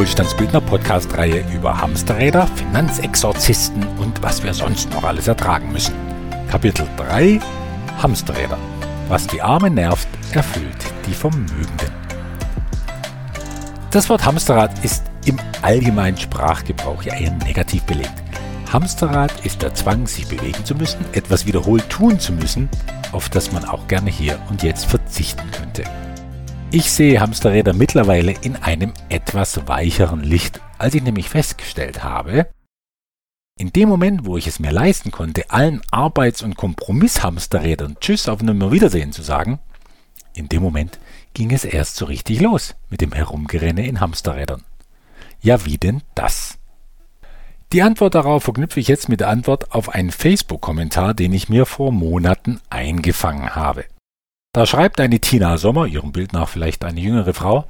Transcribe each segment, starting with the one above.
Wohlstandsbildner Podcast-Reihe über Hamsterräder, Finanzexorzisten und was wir sonst noch alles ertragen müssen. Kapitel 3 Hamsterräder. Was die Arme nervt, erfüllt die Vermögenden. Das Wort Hamsterrad ist im allgemeinen Sprachgebrauch ja eher negativ belegt. Hamsterrad ist der Zwang, sich bewegen zu müssen, etwas wiederholt tun zu müssen, auf das man auch gerne hier und jetzt verzichten könnte. Ich sehe Hamsterräder mittlerweile in einem etwas weicheren Licht, als ich nämlich festgestellt habe, in dem Moment, wo ich es mir leisten konnte, allen Arbeits- und Kompromisshamsterrädern Tschüss auf Wiedersehen zu sagen, in dem Moment ging es erst so richtig los mit dem Herumgerenne in Hamsterrädern. Ja, wie denn das? Die Antwort darauf verknüpfe ich jetzt mit der Antwort auf einen Facebook-Kommentar, den ich mir vor Monaten eingefangen habe. Da schreibt eine Tina Sommer, ihrem Bild nach vielleicht eine jüngere Frau,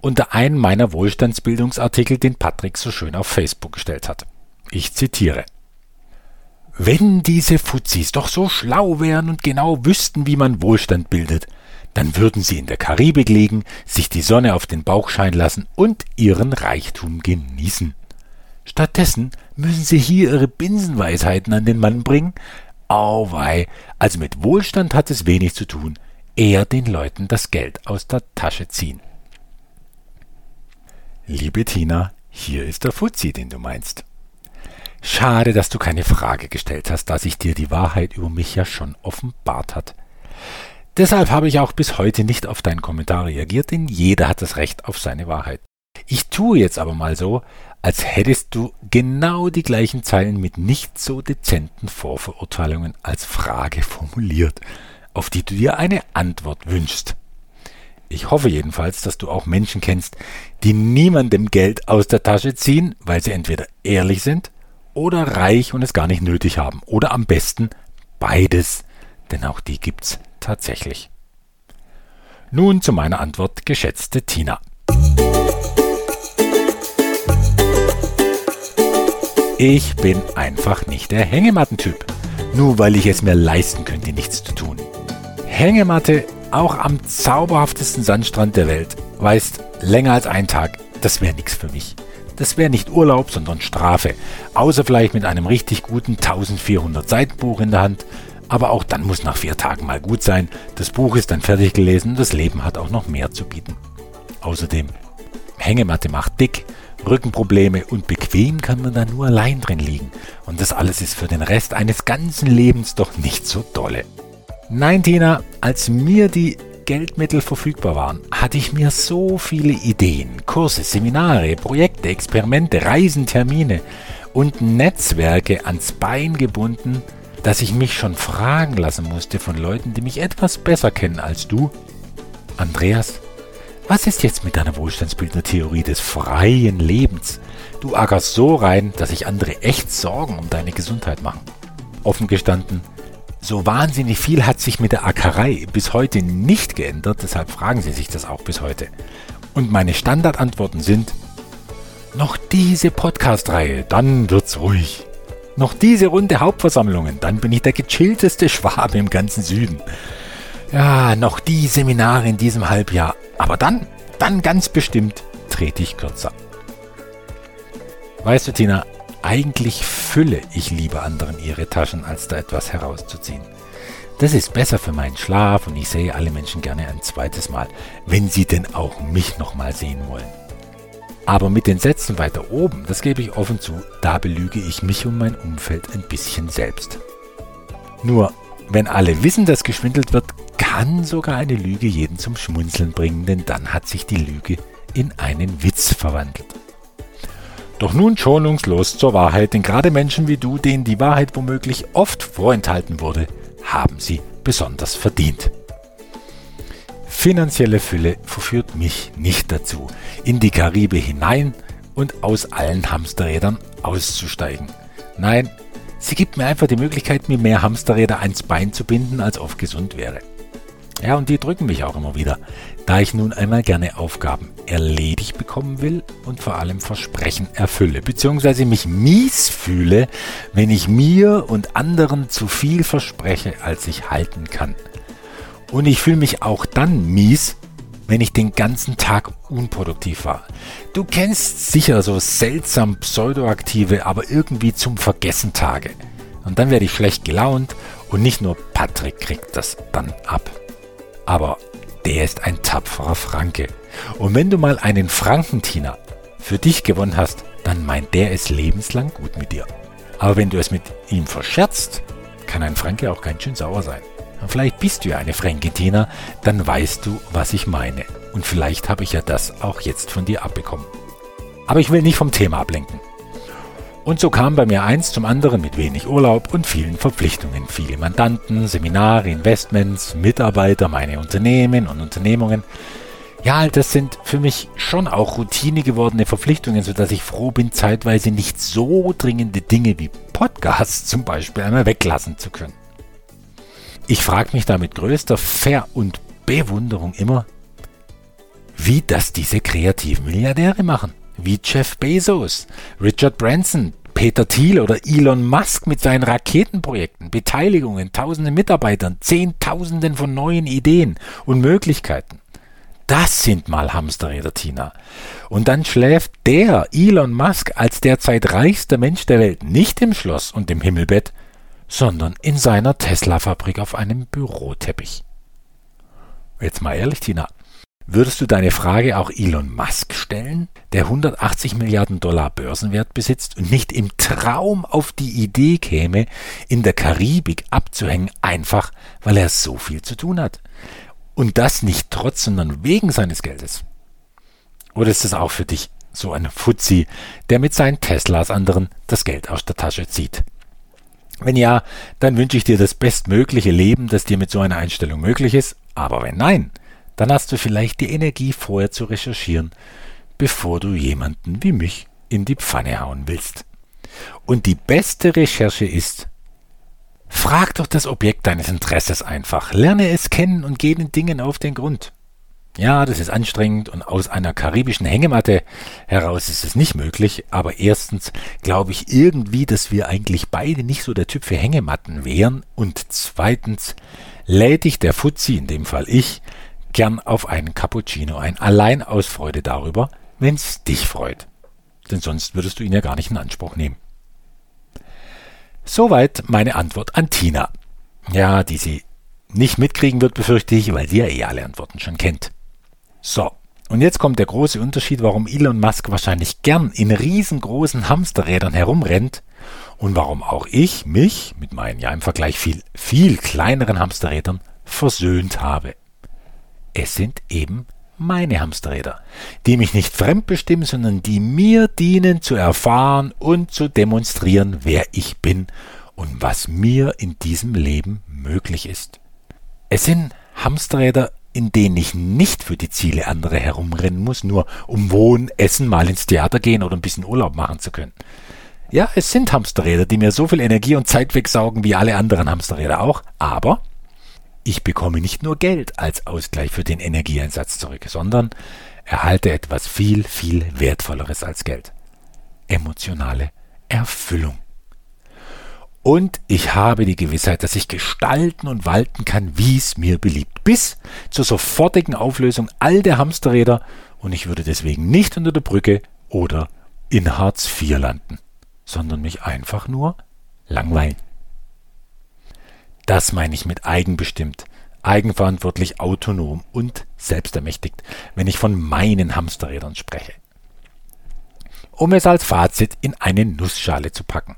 unter einen meiner Wohlstandsbildungsartikel, den Patrick so schön auf Facebook gestellt hat. Ich zitiere. Wenn diese Fuzis doch so schlau wären und genau wüssten, wie man Wohlstand bildet, dann würden sie in der Karibik liegen, sich die Sonne auf den Bauch scheinen lassen und ihren Reichtum genießen. Stattdessen müssen sie hier ihre Binsenweisheiten an den Mann bringen. Auwei, also mit Wohlstand hat es wenig zu tun, eher den Leuten das Geld aus der Tasche ziehen. Liebe Tina, hier ist der Fuzzi, den du meinst. Schade, dass du keine Frage gestellt hast, da sich dir die Wahrheit über mich ja schon offenbart hat. Deshalb habe ich auch bis heute nicht auf deinen Kommentar reagiert, denn jeder hat das Recht auf seine Wahrheit. Ich tue jetzt aber mal so, als hättest du genau die gleichen Zeilen mit nicht so dezenten Vorverurteilungen als Frage formuliert, auf die du dir eine Antwort wünschst. Ich hoffe jedenfalls, dass du auch Menschen kennst, die niemandem Geld aus der Tasche ziehen, weil sie entweder ehrlich sind oder reich und es gar nicht nötig haben. Oder am besten beides, denn auch die gibt's tatsächlich. Nun zu meiner Antwort, geschätzte Tina. Ich bin einfach nicht der Hängematten-Typ. Nur weil ich es mir leisten könnte, nichts zu tun. Hängematte, auch am zauberhaftesten Sandstrand der Welt, weißt, länger als ein Tag, das wäre nichts für mich. Das wäre nicht Urlaub, sondern Strafe. Außer vielleicht mit einem richtig guten 1400 Seiten Buch in der Hand. Aber auch dann muss nach vier Tagen mal gut sein. Das Buch ist dann fertig gelesen und das Leben hat auch noch mehr zu bieten. Außerdem, Hängematte macht dick Rückenprobleme und bequem kann man da nur allein drin liegen. Und das alles ist für den Rest eines ganzen Lebens doch nicht so dolle. Nein, Tina, als mir die Geldmittel verfügbar waren, hatte ich mir so viele Ideen, Kurse, Seminare, Projekte, Experimente, Reisen, Termine und Netzwerke ans Bein gebunden, dass ich mich schon fragen lassen musste von Leuten, die mich etwas besser kennen als du. Andreas, was ist jetzt mit deiner Wohlstandsbildner-Theorie des freien Lebens? Du ackerst so rein, dass sich andere echt Sorgen um deine Gesundheit machen. Offen gestanden, so wahnsinnig viel hat sich mit der Ackerei bis heute nicht geändert, deshalb fragen sie sich das auch bis heute. Und meine Standardantworten sind, noch diese Podcast-Reihe, dann wird's ruhig. Noch diese Runde Hauptversammlungen, dann bin ich der gechillteste Schwabe im ganzen Süden. Ja, noch die Seminare in diesem Halbjahr. Aber dann, dann ganz bestimmt trete ich kürzer. Weißt du, Tina, eigentlich fülle ich lieber anderen ihre Taschen, als da etwas herauszuziehen. Das ist besser für meinen Schlaf und ich sehe alle Menschen gerne ein zweites Mal, wenn sie denn auch mich nochmal sehen wollen. Aber mit den Sätzen weiter oben, das gebe ich offen zu, da belüge ich mich und mein Umfeld ein bisschen selbst. Nur, wenn alle wissen, dass geschwindelt wird, kann sogar eine Lüge jeden zum Schmunzeln bringen, denn dann hat sich die Lüge in einen Witz verwandelt. Doch nun schonungslos zur Wahrheit, denn gerade Menschen wie du, denen die Wahrheit womöglich oft vorenthalten wurde, haben sie besonders verdient. Finanzielle Fülle verführt mich nicht dazu, in die Karibe hinein und aus allen Hamsterrädern auszusteigen. Nein, sie gibt mir einfach die Möglichkeit, mir mehr Hamsterräder ans Bein zu binden, als oft gesund wäre. Ja, und die drücken mich auch immer wieder, da ich nun einmal gerne Aufgaben erledigt bekommen will und vor allem Versprechen erfülle, beziehungsweise mich mies fühle, wenn ich mir und anderen zu viel verspreche, als ich halten kann. Und ich fühle mich auch dann mies, wenn ich den ganzen Tag unproduktiv war. Du kennst sicher so seltsam pseudoaktive, aber irgendwie zum Vergessen Tage. Und dann werde ich schlecht gelaunt und nicht nur Patrick kriegt das dann ab. Aber der ist ein tapferer Franke. Und wenn du mal einen Frankentiner für dich gewonnen hast, dann meint der es lebenslang gut mit dir. Aber wenn du es mit ihm verscherzt, kann ein Franke auch ganz schön sauer sein. Vielleicht bist du ja eine Frankentina, dann weißt du, was ich meine. Und vielleicht habe ich ja das auch jetzt von dir abbekommen. Aber ich will nicht vom Thema ablenken. Und so kam bei mir eins zum anderen mit wenig Urlaub und vielen Verpflichtungen. Viele Mandanten, Seminare, Investments, Mitarbeiter, meine Unternehmen und Unternehmungen. Ja, das sind für mich schon auch Routine gewordene Verpflichtungen, sodass ich froh bin, zeitweise nicht so dringende Dinge wie Podcasts zum Beispiel einmal weglassen zu können. Ich frage mich da mit größter Ver- und Bewunderung immer, wie das diese kreativen Milliardäre machen wie Jeff Bezos, Richard Branson, Peter Thiel oder Elon Musk mit seinen Raketenprojekten, Beteiligungen, tausenden Mitarbeitern, Zehntausenden von neuen Ideen und Möglichkeiten. Das sind mal Hamsterräder, Tina. Und dann schläft der Elon Musk als derzeit reichster Mensch der Welt nicht im Schloss und im Himmelbett, sondern in seiner Tesla-Fabrik auf einem Büroteppich. Jetzt mal ehrlich, Tina. Würdest du deine Frage auch Elon Musk stellen, der 180 Milliarden Dollar Börsenwert besitzt und nicht im Traum auf die Idee käme, in der Karibik abzuhängen, einfach weil er so viel zu tun hat? Und das nicht trotz, sondern wegen seines Geldes? Oder ist das auch für dich so ein Fuzzi, der mit seinen Teslas anderen das Geld aus der Tasche zieht? Wenn ja, dann wünsche ich dir das bestmögliche Leben, das dir mit so einer Einstellung möglich ist. Aber wenn nein, dann hast du vielleicht die Energie vorher zu recherchieren, bevor du jemanden wie mich in die Pfanne hauen willst. Und die beste Recherche ist, frag doch das Objekt deines Interesses einfach, lerne es kennen und geh den Dingen auf den Grund. Ja, das ist anstrengend und aus einer karibischen Hängematte heraus ist es nicht möglich, aber erstens glaube ich irgendwie, dass wir eigentlich beide nicht so der Typ für Hängematten wären und zweitens lädt dich der Fuzzi, in dem Fall ich, gern auf einen Cappuccino ein, allein aus Freude darüber, wenn's dich freut. Denn sonst würdest du ihn ja gar nicht in Anspruch nehmen. Soweit meine Antwort an Tina. Ja, die sie nicht mitkriegen wird, befürchte ich, weil sie ja eh alle Antworten schon kennt. So, und jetzt kommt der große Unterschied, warum Elon Musk wahrscheinlich gern in riesengroßen Hamsterrädern herumrennt und warum auch ich mich mit meinen ja im Vergleich viel, viel kleineren Hamsterrädern versöhnt habe. Es sind eben meine Hamsterräder, die mich nicht fremdbestimmen, sondern die mir dienen zu erfahren und zu demonstrieren, wer ich bin und was mir in diesem Leben möglich ist. Es sind Hamsterräder, in denen ich nicht für die Ziele anderer herumrennen muss, nur um Wohnen, Essen, mal ins Theater gehen oder ein bisschen Urlaub machen zu können. Ja, es sind Hamsterräder, die mir so viel Energie und Zeit wegsaugen wie alle anderen Hamsterräder auch, aber ich bekomme nicht nur Geld als Ausgleich für den Energieeinsatz zurück, sondern erhalte etwas viel, viel Wertvolleres als Geld. Emotionale Erfüllung. Und ich habe die Gewissheit, dass ich gestalten und walten kann, wie es mir beliebt, bis zur sofortigen Auflösung all der Hamsterräder und ich würde deswegen nicht unter der Brücke oder in Hartz IV landen, sondern mich einfach nur langweilen. Das meine ich mit eigenbestimmt, eigenverantwortlich, autonom und selbstermächtigt, wenn ich von meinen Hamsterrädern spreche. Um es als Fazit in eine Nussschale zu packen.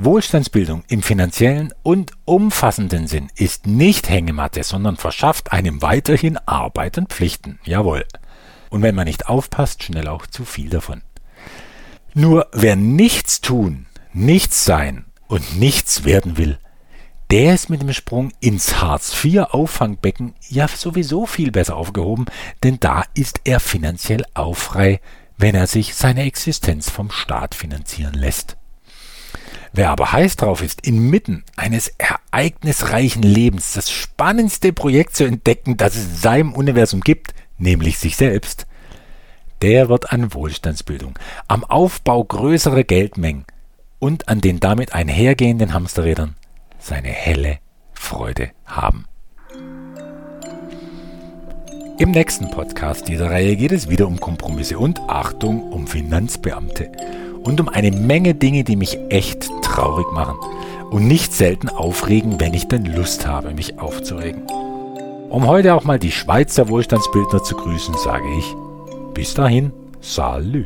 Wohlstandsbildung im finanziellen und umfassenden Sinn ist nicht Hängematte, sondern verschafft einem weiterhin Arbeit und Pflichten. Jawohl. Und wenn man nicht aufpasst, schnell auch zu viel davon. Nur wer nichts tun, nichts sein und nichts werden will, der ist mit dem Sprung ins Hartz-IV-Auffangbecken ja sowieso viel besser aufgehoben, denn da ist er finanziell auch frei, wenn er sich seine Existenz vom Staat finanzieren lässt. Wer aber heiß drauf ist, inmitten eines ereignisreichen Lebens das spannendste Projekt zu entdecken, das es in seinem Universum gibt, nämlich sich selbst, der wird an Wohlstandsbildung, am Aufbau größerer Geldmengen und an den damit einhergehenden Hamsterrädern seine helle Freude haben. Im nächsten Podcast dieser Reihe geht es wieder um Kompromisse und Achtung um Finanzbeamte und um eine Menge Dinge, die mich echt traurig machen und nicht selten aufregen, wenn ich denn Lust habe, mich aufzuregen. Um heute auch mal die Schweizer Wohlstandsbildner zu grüßen, sage ich bis dahin, salü.